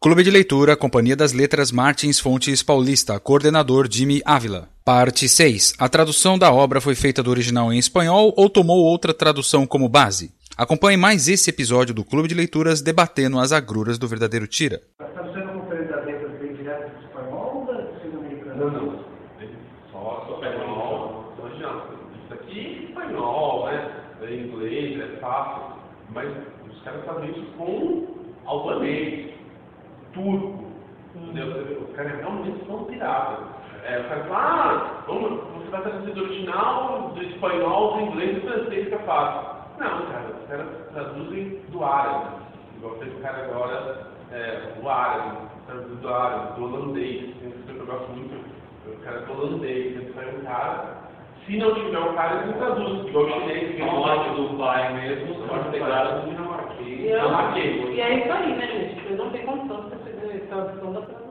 Clube de Leitura, Companhia das Letras Martins Fontes Paulista, coordenador Jimmy Ávila. Parte 6. A tradução da obra foi feita do original em espanhol ou tomou outra tradução como base? Acompanhe mais esse episódio do Clube de Leituras debatendo as agruras do verdadeiro Tira. Está sendo uma das letras bem direto do espanhol ou da sendo americana? Não, não. Só, espanhol. Original. Isso aqui é espanhol, né? É inglês, é fácil. Mas os caras fazem isso com albanês, turco. Entendeu? Os caras realmente são piratas. É, o cara fala, ah, vamos, você vai traduzir do original, do espanhol, do inglês e do francês que é fácil. Não, cara, os caras traduzem do árabe. Igual fez o cara agora, é, o árabe, traduzir do árabe, do holandês. Tem um que eu gosto muito, o cara do holandês. Ele sai um cara, se não tiver um cara, ele não traduz. Igual o chinês, que é o norte do pai mesmo, pode pegar do dinamarquês. E, eu- Dinamarquês. e é isso aí, né, gente? Porque não tem condição tradução da tradução.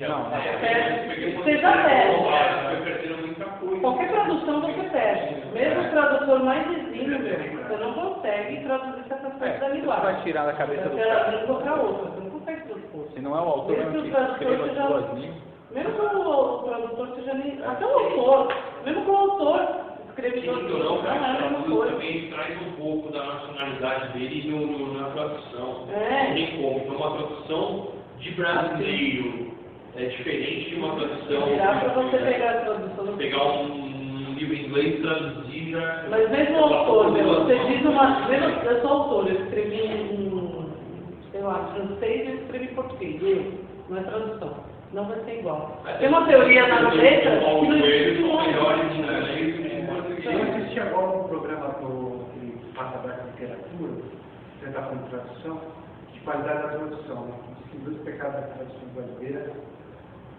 Não, É, você já perde. coisa. Qualquer tradução você perde. Mesmo o tradutor mais exímio, você não consegue traduzir certas coisas da Você linguagem. vai tirar da cabeça do cara. para outra. Você não consegue transpor. Se não é o autor Mesmo que o que tradutor escreva seja- duas línguas. Mesmo que o, tradutor seja nem. Até o autor. Mesmo que o autor escreve duas línguas, não, é a cara, mesma coisa. também traz um pouco da nacionalidade dele no, no- na tradução. É. Não tem como. Então, uma tradução de brasileiro é diferente de uma tradução. Tirar para você pegar a tradução Pegar um livro em inglês e traduzir já. Mas mesmo o autor, você diz uma. Mesmo, eu sou autor, eu escrevi em, sei lá, francês e eu escrevi em português. Eu, não é tradução. Não vai ser igual. Tem uma teoria na letra que Paulo não existe um melhores em inglês português. assisti agora um programa que passa aberto literatura, você está de tradução, de qualidade da tradução. né? Que dois pecados da tradução brasileira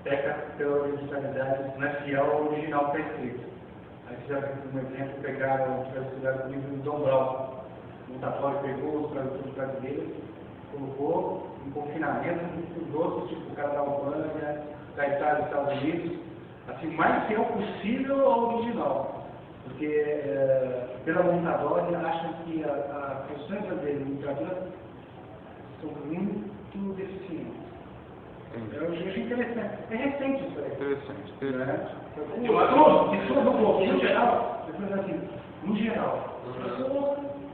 peca pela originalidade, não é fiel ao original que está escrito. Aí fizeram um exemplo, pegaram, tiveram o livro do Dom Brown. O Tatório pegou os tradutores brasileiros, colocou em confinamento os outros, tipo o cara da Albânia, da Itália, dos Estados Unidos, assim, mais fiel possível ao original. Porque eh, pela montadora acham que a, a função brasileira de literatura são muito deficientes. Eu achei interessante. É recente isso aí. Interessante, interessante. Né? Eu acho que tudo no geral, depois assim, no geral.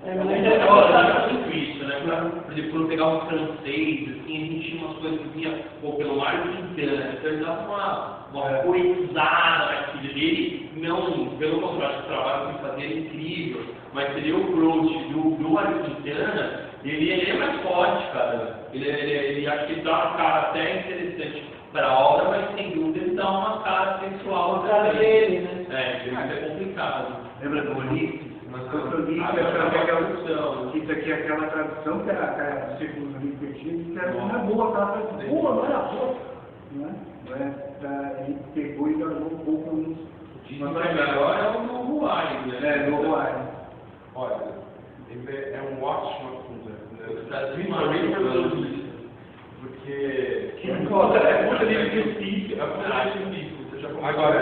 É, mas Mas é- é olha, muito isso, né? Pra, por exemplo, quando eu pegava um francês, assim, a gente tinha umas coisas que vinha, pô, pelo Mário Quintana, então ele dava uma, uma É. poetizada naquilo dele, não, pelo contrário, o trabalho que ele fazia era incrível, mas você leu o Proust do, do Quintana, ele, ele é mais forte, cara. Ele, ele, ele acho que ele dá uma cara até interessante para a obra, mas sem dúvida ele dá uma cara sexual o cara também. dele, né? É, isso é complicado. Lembra do Ulisses? Mas quando eu li, Ah, eu achava que aquela tradução. que isso aqui é aquela tradução que era, que era do século XX, que era é boa, aquela tradução boa, não era boa. Né? Né? Tá, Ele pegou e tornou um pouco. Dizem que agora é o novo né? É, novo ar. Olha, ele é um ótimo Porque. Que é é muito muito difícil. É muito difícil. Você já Agora,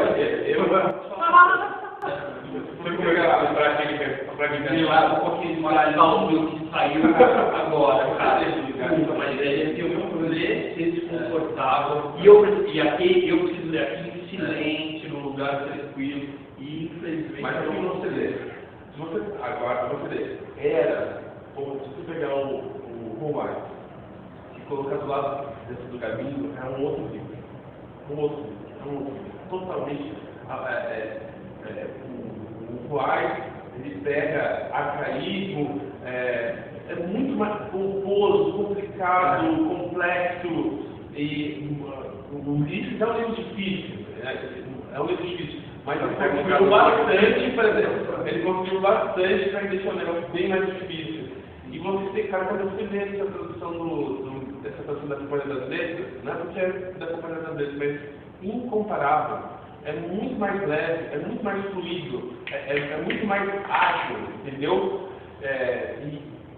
eu. Foi pegar pra aquele pra Sei aquele lá, um pouquinho de Paulo que saiu agora, cara, mas é que eu vou ler, ser desconfortável, e, eu, e aqui eu preciso ler aqui silêncio, num lugar tranquilo, e infelizmente Mas o que você lê? Se você, agora, você lê, era, como se você pegar o, o Romar e colocar do lado desse do caminho, é um outro livro. Um outro livro. É um outro livro. Totalmente. ah, É, é, é, o, o Ruais, ele pega arcaísmo, é, é muito mais composto, complicado, complexo, e uh, o Ulisses é um livro difícil. É, é um livro difícil. Mas ele conseguiu bastante, por exemplo, ele conseguiu bastante para deixar o negócio bem mais difícil. Tem, cara, quando você vê essa tradução do, do, dessa tradução da Companhia das Letras, não é porque é da Companhia das Letras, mas incomparável. É muito mais leve, é muito mais fluido, é, é, é muito mais ágil, entendeu? É,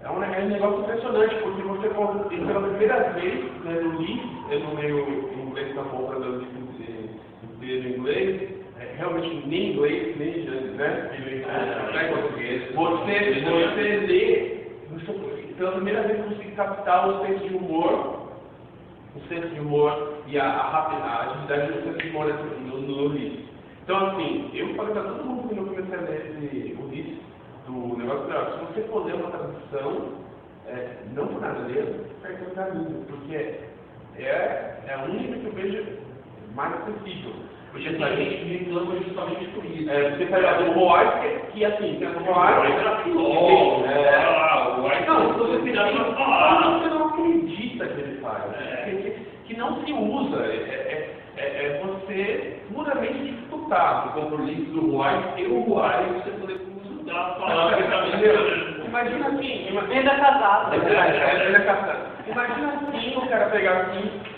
é um, é um negócio impressionante, porque você pode, pela primeira vez, né, eu li, eu no meio inglês na compra do livro em inglês, é, realmente nem inglês, nem né? em português. Você, você lê, pela primeira vez conseguir captar os sensos de humor o senso de humor e a, a, a atividade do senso de humor no, no, Ulisses. Então, assim, eu falei para todo mundo quando eu comecei a ler esse Ulisses, do negócio de se você for ler uma tradução, é, não por nada ler, vai ter caminho, porque é, é a única que eu vejo mais acessível. Porque a gente reclama justamente por isso. É, você pega o Royce, que, que assim, tem o Royce era pior. É, não, você tem você não acredita que ele faz. É. Que, que não se usa. É, é, é, é você puramente dificultar. O compromisso do Royce e o Royce você poder consultar, falar. Imagina assim. Ainda casado. Ainda casado. Imagina assim o cara pegar assim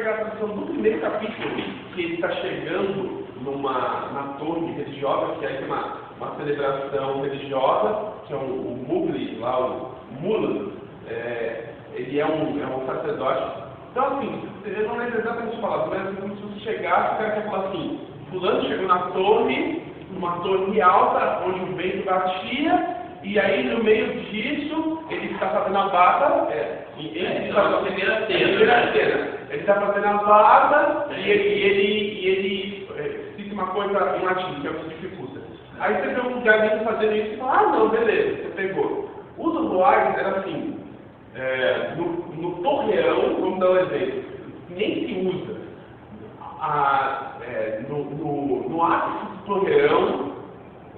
pegar a tradução do primeiro capítulo, que ele está chegando numa na torre religiosa, que tem uma, uma celebração religiosa, que é o, o Mugli, lá o Mulan, é, ele é um, é um sacerdote. Então, assim, eu não lembro exatamente falar, mas é como se você chegasse, o cara quer falar assim, fulano chegou na torre, numa torre alta, onde o vento batia, e aí, no meio disso, ele está fazendo a barba. É, ele é, está fazendo a primeira cena. Ele está fazendo a barba e ele, e ele, e ele é, uma coisa em latim, que é o que dificulta. Aí você vê um galinho fazendo isso e fala, ah, não, beleza, você pegou. O do Boaz era assim, é, no, no torreão, vamos dar um exemplo, nem se usa. A, é, no, no, no ápice do torreão,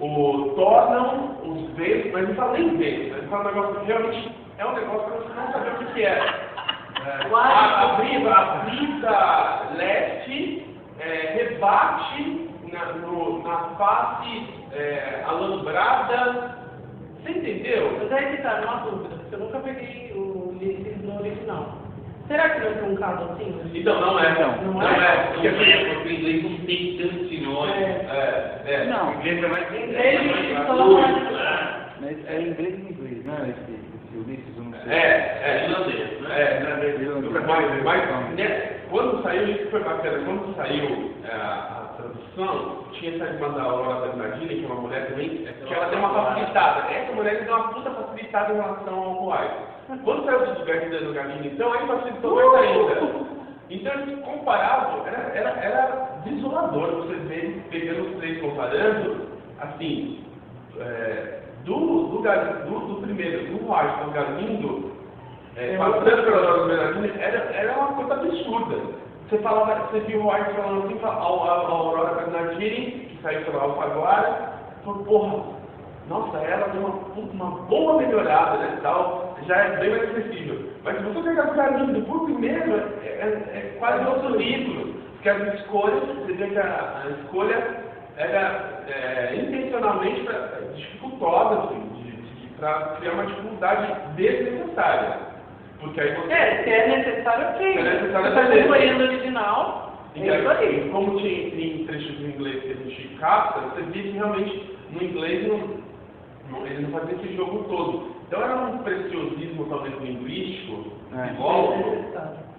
o, tornam os ventos, mas não fala nem ventos, ele fala um negócio que realmente é um negócio que você não sabe o que é. É a, brisa, a brisa leste é, rebate na, no, na face é, alambrada. Você entendeu? Mas aí que tá, uma dúvida, porque eu nunca peguei o livro no original. Será que não tem um caso assim? Então, não é. Não, não, não é. é. Porque, é, o inglês não tem tanto sinônimo. É. É, é. Não. O inglês é mais... Inglês é mais Mas é inglês e inglês, né? Esse, esse Ulisses, eu não sei. É, é. Irlandês, né? É, mas, mas né, quando saiu, isso foi bacana, quando saiu é, a tradução, tinha essa irmã da Aurora da Imagina, que é uma mulher também, que ela tem uma facilitada. Essa mulher tem uma puta facilitada em relação ao Hawaii. Quando saiu do Garrido no Galinho, então, aí facilitou mais ainda. Então, comparado, era, era, era desolador você ver, pegando os três comparando, assim, é, do, do, do, do, primeiro, do White ao Galindo, é, passando pela Aurora Bernardini, era, era uma coisa absurda. Você falava, você viu o White falando assim, a, a, a Aurora Bernardini, que saiu pela Alfaguara, falou, porra, nossa, ela deu uma, uma boa melhorada, né, tal, já é bem mais acessível. Mas se você pegar o caminho por primeiro, é, é, é quase outro livro, porque as escolhas, você vê que a, a escolha era é, intencionalmente pra, dificultosa, assim, para criar uma dificuldade desnecessária. Porque aí você... É, se é necessário, ok. Se é necessário, você está acompanhando o original, e é isso aí. Como tinha, tem trechos em inglês que a gente capta, você vê que realmente no inglês não ele não fazia esse jogo todo. Então era um preciosismo, talvez, linguístico, é. filólogo,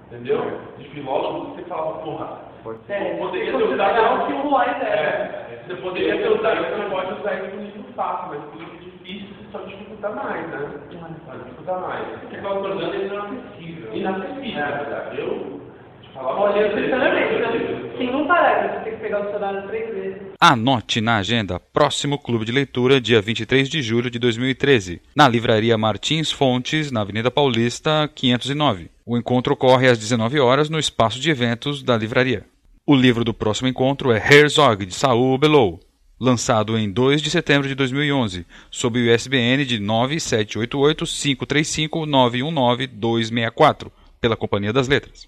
entendeu? De filólogo, você falava, porra, é, poderia ter usado... é, Você poderia ter usado, você não pode usar isso no livro fácil, mas no livro difícil você só dificulta mais, né? Só dificulta mais. Porque o acordando é inacessível. Inacessível, é verdade. Eu Olha, sinceramente, tem um parágrafo, você tem que pegar o celular três vezes. Anote na agenda próximo clube de leitura, dia 23 de julho de 2013, na Livraria Martins Fontes, na Avenida Paulista, 509. O encontro ocorre às 19 horas no espaço de eventos da livraria. O livro do próximo encontro é Herzog, de Saul Bellow, lançado em 2 de setembro de 2011, sob o ISBN de 9788 535 919 264, pela Companhia das Letras.